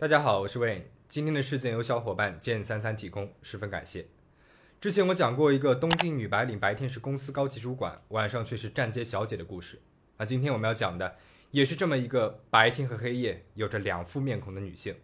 大家好，我是 Wayne。今天的事件由小伙伴剑三三提供，十分感谢。之前我讲过一个东京女白领白天是公司高级主管，晚上却是站街小姐的故事。那今天我们要讲的也是这么一个白天和黑夜有着两副面孔的女性。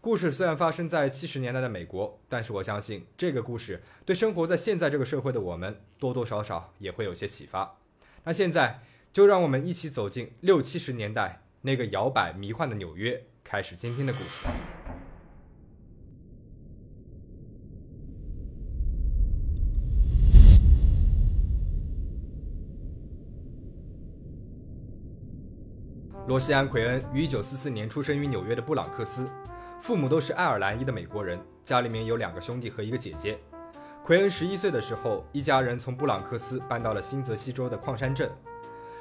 故事虽然发生在七十年代的美国，但是我相信这个故事对生活在现在这个社会的我们多多少少也会有些启发。那现在就让我们一起走进六七十年代那个摇摆迷幻的纽约，开始今天的故事。罗西安·奎恩于1944年出生于纽约的布朗克斯。父母都是爱尔兰裔的美国人，家里面有两个兄弟和一个姐姐。奎恩十一岁的时候，一家人从布朗克斯搬到了新泽西州的矿山镇。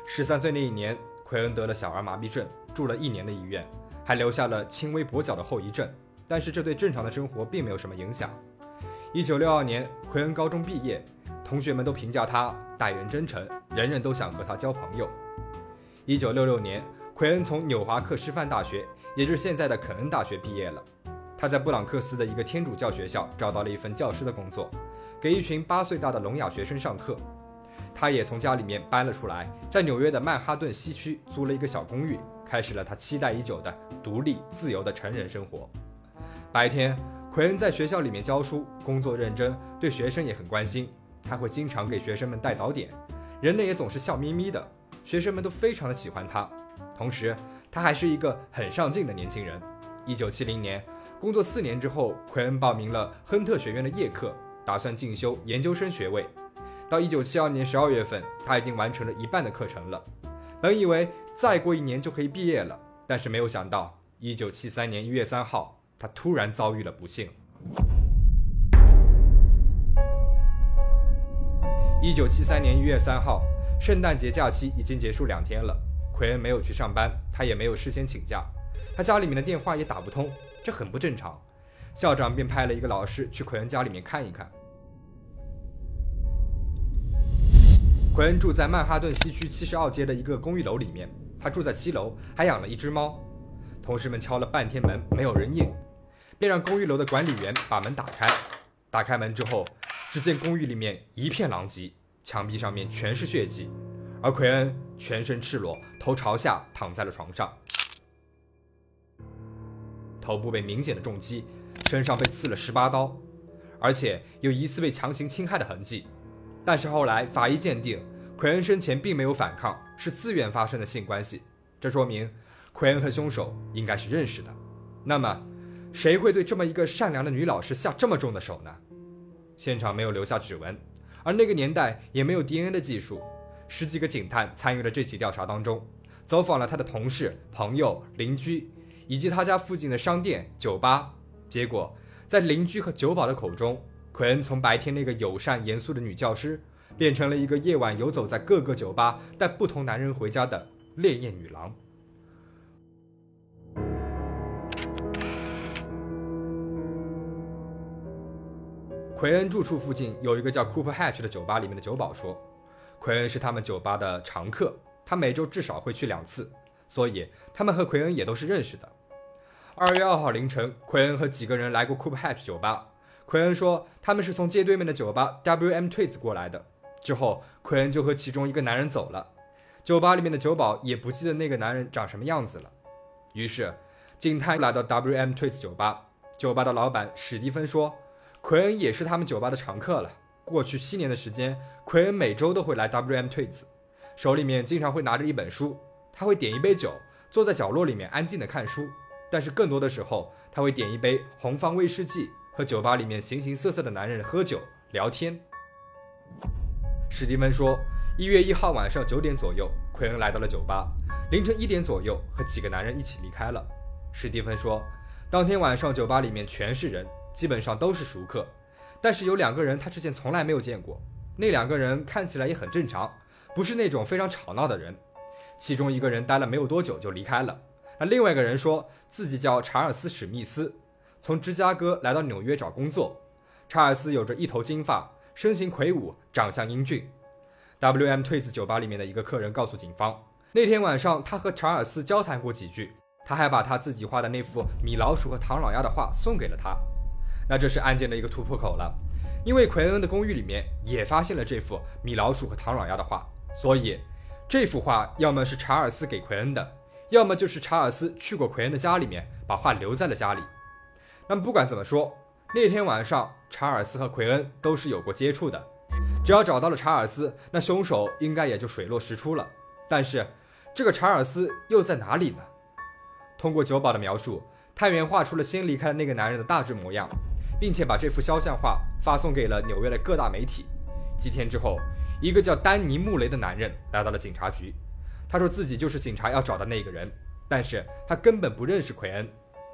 十三岁那一年，奎恩得了小儿麻痹症，住了一年的医院，还留下了轻微跛脚的后遗症。但是这对正常的生活并没有什么影响。一九六二年，奎恩高中毕业，同学们都评价他待人真诚，人人都想和他交朋友。一九六六年，奎恩从纽华克师范大学。也就是现在的肯恩大学毕业了，他在布朗克斯的一个天主教学校找到了一份教师的工作，给一群八岁大的聋哑学生上课。他也从家里面搬了出来，在纽约的曼哈顿西区租了一个小公寓，开始了他期待已久的独立自由的成人生活。白天，奎恩在学校里面教书，工作认真，对学生也很关心。他会经常给学生们带早点，人呢也总是笑眯眯的，学生们都非常的喜欢他。同时，他还是一个很上进的年轻人。一九七零年，工作四年之后，奎恩报名了亨特学院的夜课，打算进修研究生学位。到一九七二年十二月份，他已经完成了一半的课程了。本以为再过一年就可以毕业了，但是没有想到，一九七三年一月三号，他突然遭遇了不幸。一九七三年一月三号，圣诞节假期已经结束两天了。奎恩没有去上班，他也没有事先请假，他家里面的电话也打不通，这很不正常。校长便派了一个老师去奎恩家里面看一看。奎恩住在曼哈顿西区七十二街的一个公寓楼里面，他住在七楼，还养了一只猫。同事们敲了半天门，没有人应，便让公寓楼的管理员把门打开。打开门之后，只见公寓里面一片狼藉，墙壁上面全是血迹。而奎恩全身赤裸，头朝下躺在了床上，头部被明显的重击，身上被刺了十八刀，而且有疑似被强行侵害的痕迹。但是后来法医鉴定，奎恩生前并没有反抗，是自愿发生的性关系。这说明奎恩和凶手应该是认识的。那么，谁会对这么一个善良的女老师下这么重的手呢？现场没有留下指纹，而那个年代也没有 DNA 的技术。十几个警探参与了这起调查当中，走访了他的同事、朋友、邻居，以及他家附近的商店、酒吧。结果，在邻居和酒保的口中，奎恩从白天那个友善严肃的女教师，变成了一个夜晚游走在各个酒吧带不同男人回家的烈焰女郎。奎恩住处附近有一个叫 Cooper Hatch 的酒吧，里面的酒保说。奎恩是他们酒吧的常客，他每周至少会去两次，所以他们和奎恩也都是认识的。二月二号凌晨，奎恩和几个人来过 Coop Hatch 酒吧。奎恩说他们是从街对面的酒吧 W.M. Twits 过来的。之后，奎恩就和其中一个男人走了。酒吧里面的酒保也不记得那个男人长什么样子了。于是，警探来到 W.M. Twits 酒吧。酒吧的老板史蒂芬说，奎恩也是他们酒吧的常客了。过去七年的时间，奎恩每周都会来 W.M. Twits，手里面经常会拿着一本书。他会点一杯酒，坐在角落里面安静的看书。但是更多的时候，他会点一杯红方威士忌，和酒吧里面形形色色的男人喝酒聊天。史蒂芬说，一月一号晚上九点左右，奎恩来到了酒吧。凌晨一点左右，和几个男人一起离开了。史蒂芬说，当天晚上酒吧里面全是人，基本上都是熟客。但是有两个人他之前从来没有见过，那两个人看起来也很正常，不是那种非常吵闹的人。其中一个人待了没有多久就离开了，那另外一个人说自己叫查尔斯·史密斯，从芝加哥来到纽约找工作。查尔斯有着一头金发，身形魁梧，长相英俊。W.M. 退子酒吧里面的一个客人告诉警方，那天晚上他和查尔斯交谈过几句，他还把他自己画的那幅米老鼠和唐老鸭的画送给了他。那这是案件的一个突破口了，因为奎恩的公寓里面也发现了这幅米老鼠和唐老鸭的画，所以这幅画要么是查尔斯给奎恩的，要么就是查尔斯去过奎恩的家里面，把画留在了家里。那么不管怎么说，那天晚上查尔斯和奎恩都是有过接触的。只要找到了查尔斯，那凶手应该也就水落石出了。但是，这个查尔斯又在哪里呢？通过酒保的描述，探员画出了先离开的那个男人的大致模样，并且把这幅肖像画发送给了纽约的各大媒体。几天之后，一个叫丹尼·穆雷的男人来到了警察局，他说自己就是警察要找的那个人，但是他根本不认识奎恩。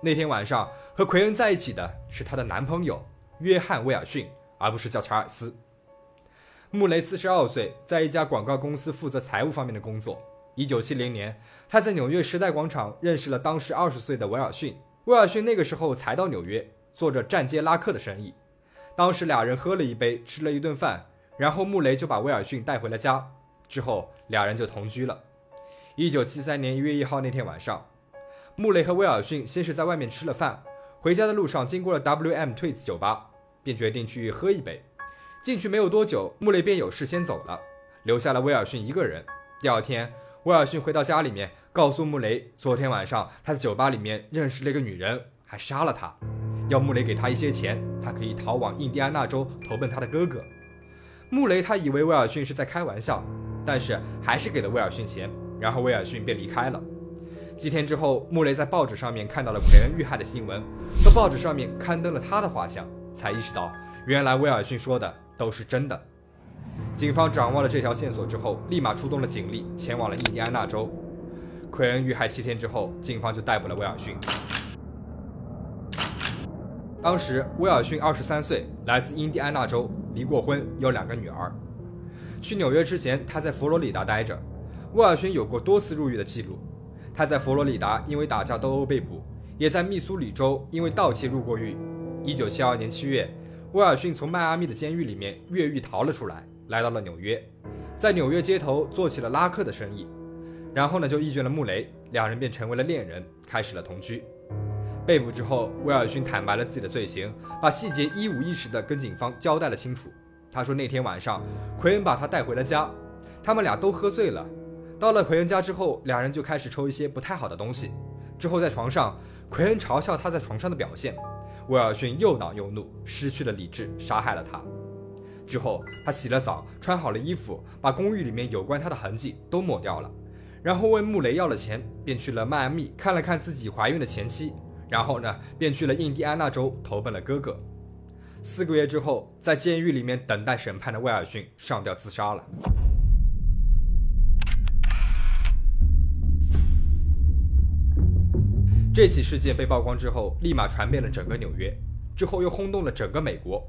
那天晚上和奎恩在一起的是她的男朋友约翰·威尔逊，而不是叫查尔斯。穆雷四十二岁，在一家广告公司负责财务方面的工作。一九七零年，他在纽约时代广场认识了当时二十岁的威尔逊。威尔逊那个时候才到纽约，做着站街拉客的生意。当时俩人喝了一杯，吃了一顿饭，然后穆雷就把威尔逊带回了家。之后俩人就同居了。一九七三年一月一号那天晚上，穆雷和威尔逊先是在外面吃了饭，回家的路上经过了 WM Twins 酒吧，便决定去喝一杯。进去没有多久，穆雷便有事先走了，留下了威尔逊一个人。第二天，威尔逊回到家里面，告诉穆雷，昨天晚上他在酒吧里面认识了一个女人，还杀了他，要穆雷给他一些钱，他可以逃往印第安纳州投奔他的哥哥。穆雷他以为威尔逊是在开玩笑，但是还是给了威尔逊钱，然后威尔逊便离开了。几天之后，穆雷在报纸上面看到了奎恩遇害的新闻，和报纸上面刊登了他的画像，才意识到原来威尔逊说的。都是真的。警方掌握了这条线索之后，立马出动了警力，前往了印第安纳州。奎恩遇害七天之后，警方就逮捕了威尔逊。当时威尔逊二十三岁，来自印第安纳州，离过婚，有两个女儿。去纽约之前，他在佛罗里达待着。威尔逊有过多次入狱的记录，他在佛罗里达因为打架斗殴被捕，也在密苏里州因为盗窃入过狱。一九七二年七月。威尔逊从迈阿密的监狱里面越狱逃了出来，来到了纽约，在纽约街头做起了拉客的生意，然后呢就遇见了穆雷，两人便成为了恋人，开始了同居。被捕之后，威尔逊坦白了自己的罪行，把细节一五一十的跟警方交代了清楚。他说那天晚上，奎恩把他带回了家，他们俩都喝醉了。到了奎恩家之后，两人就开始抽一些不太好的东西。之后在床上，奎恩嘲笑他在床上的表现。威尔逊又恼又怒，失去了理智，杀害了他。之后，他洗了澡，穿好了衣服，把公寓里面有关他的痕迹都抹掉了，然后问穆雷要了钱，便去了迈阿密看了看自己怀孕的前妻，然后呢，便去了印第安纳州投奔了哥哥。四个月之后，在监狱里面等待审判的威尔逊上吊自杀了。这起事件被曝光之后，立马传遍了整个纽约，之后又轰动了整个美国。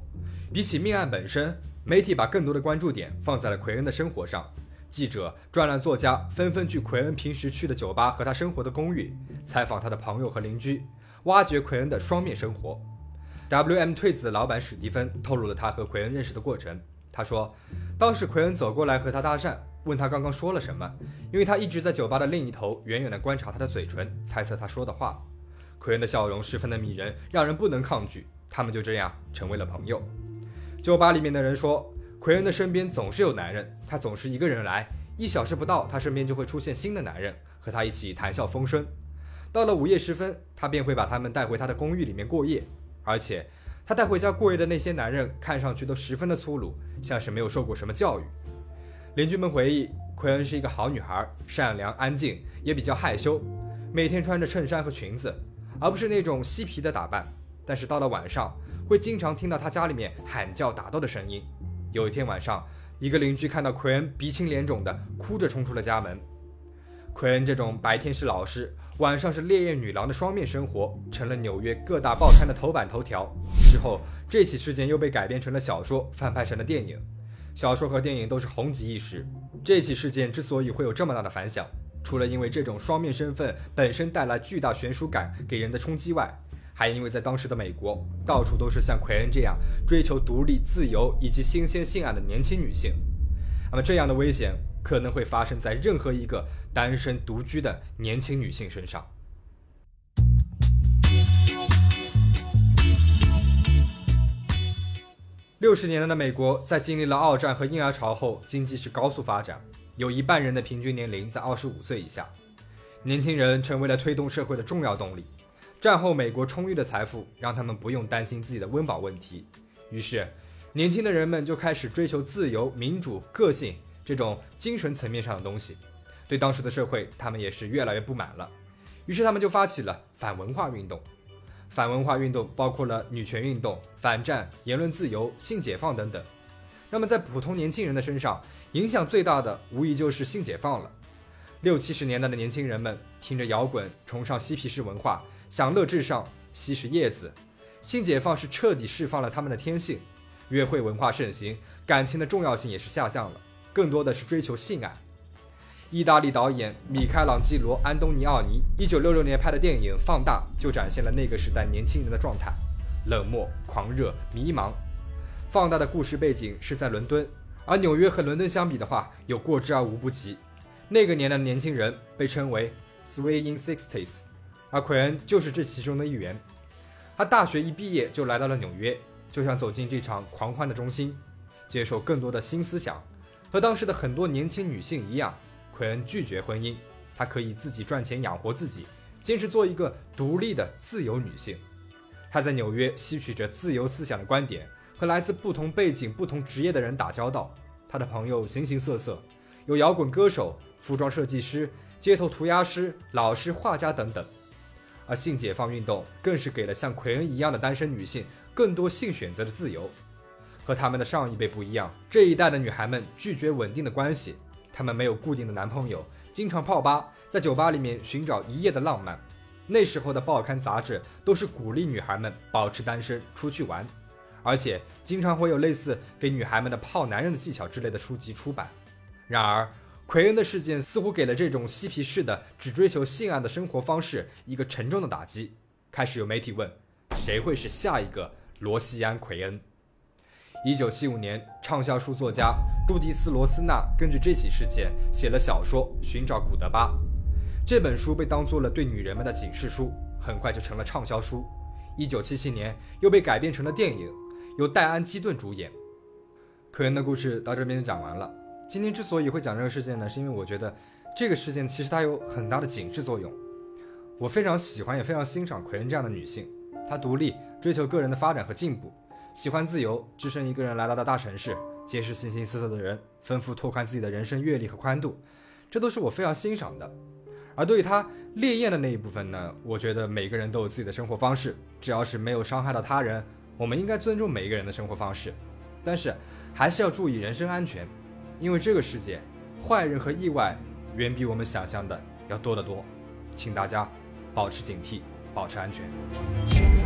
比起命案本身，媒体把更多的关注点放在了奎恩的生活上。记者、专栏作家纷纷去奎恩平时去的酒吧和他生活的公寓，采访他的朋友和邻居，挖掘奎恩的双面生活。W.M. 退子的老板史蒂芬透露了他和奎恩认识的过程。他说，当时奎恩走过来和他搭讪。问他刚刚说了什么，因为他一直在酒吧的另一头远远地观察他的嘴唇，猜测他说的话。奎恩的笑容十分的迷人，让人不能抗拒。他们就这样成为了朋友。酒吧里面的人说，奎恩的身边总是有男人，他总是一个人来，一小时不到，他身边就会出现新的男人和他一起谈笑风生。到了午夜时分，他便会把他们带回他的公寓里面过夜，而且他带回家过夜的那些男人看上去都十分的粗鲁，像是没有受过什么教育。邻居们回忆，奎恩是一个好女孩，善良、安静，也比较害羞，每天穿着衬衫和裙子，而不是那种嬉皮的打扮。但是到了晚上，会经常听到她家里面喊叫、打斗的声音。有一天晚上，一个邻居看到奎恩鼻青脸肿的，哭着冲出了家门。奎恩这种白天是老师，晚上是烈焰女郎的双面生活，成了纽约各大报刊的头版头条。之后，这起事件又被改编成了小说，翻拍成了电影。小说和电影都是红极一时。这起事件之所以会有这么大的反响，除了因为这种双面身份本身带来巨大悬殊感给人的冲击外，还因为在当时的美国，到处都是像奎恩这样追求独立、自由以及新鲜性爱的年轻女性。那么这样的危险可能会发生在任何一个单身独居的年轻女性身上。六十年代的美国在经历了二战和婴儿潮后，经济是高速发展，有一半人的平均年龄在二十五岁以下，年轻人成为了推动社会的重要动力。战后美国充裕的财富让他们不用担心自己的温饱问题，于是年轻的人们就开始追求自由、民主、个性这种精神层面上的东西。对当时的社会，他们也是越来越不满了，于是他们就发起了反文化运动。反文化运动包括了女权运动、反战、言论自由、性解放等等。那么，在普通年轻人的身上，影响最大的无疑就是性解放了。六七十年代的年轻人们听着摇滚，崇尚嬉皮士文化，享乐至上，吸食叶子。性解放是彻底释放了他们的天性。约会文化盛行，感情的重要性也是下降了，更多的是追求性爱。意大利导演米开朗基罗·安东尼奥尼一九六六年拍的电影《放大》就展现了那个时代年轻人的状态：冷漠、狂热、迷茫。《放大》的故事背景是在伦敦，而纽约和伦敦相比的话，有过之而无不及。那个年代的年轻人被称为 “swinging sixties”，而奎恩就是这其中的一员。他大学一毕业就来到了纽约，就想走进这场狂欢的中心，接受更多的新思想。和当时的很多年轻女性一样。奎恩拒绝婚姻，她可以自己赚钱养活自己，坚持做一个独立的自由女性。她在纽约吸取着自由思想的观点，和来自不同背景、不同职业的人打交道。她的朋友形形色色，有摇滚歌手、服装设计师、街头涂鸦师、老师、画家等等。而性解放运动更是给了像奎恩一样的单身女性更多性选择的自由。和他们的上一辈不一样，这一代的女孩们拒绝稳定的关系。他们没有固定的男朋友，经常泡吧，在酒吧里面寻找一夜的浪漫。那时候的报刊杂志都是鼓励女孩们保持单身，出去玩，而且经常会有类似给女孩们的泡男人的技巧之类的书籍出版。然而，奎恩的事件似乎给了这种嬉皮士的只追求性爱的生活方式一个沉重的打击。开始有媒体问，谁会是下一个罗西安·奎恩？一九七五年，畅销书作家朱迪斯·罗斯纳根据这起事件写了小说《寻找古德巴》。这本书被当做了对女人们的警示书，很快就成了畅销书。一九七七年，又被改编成了电影，由戴安·基顿主演。科恩的故事到这边就讲完了。今天之所以会讲这个事件呢，是因为我觉得这个事件其实它有很大的警示作用。我非常喜欢也非常欣赏奎恩这样的女性，她独立，追求个人的发展和进步。喜欢自由，只身一个人来到了大城市，结识形形色色的人，丰富拓宽自己的人生阅历和宽度，这都是我非常欣赏的。而对于他烈焰的那一部分呢，我觉得每个人都有自己的生活方式，只要是没有伤害到他人，我们应该尊重每一个人的生活方式。但是还是要注意人身安全，因为这个世界坏人和意外远比我们想象的要多得多，请大家保持警惕，保持安全。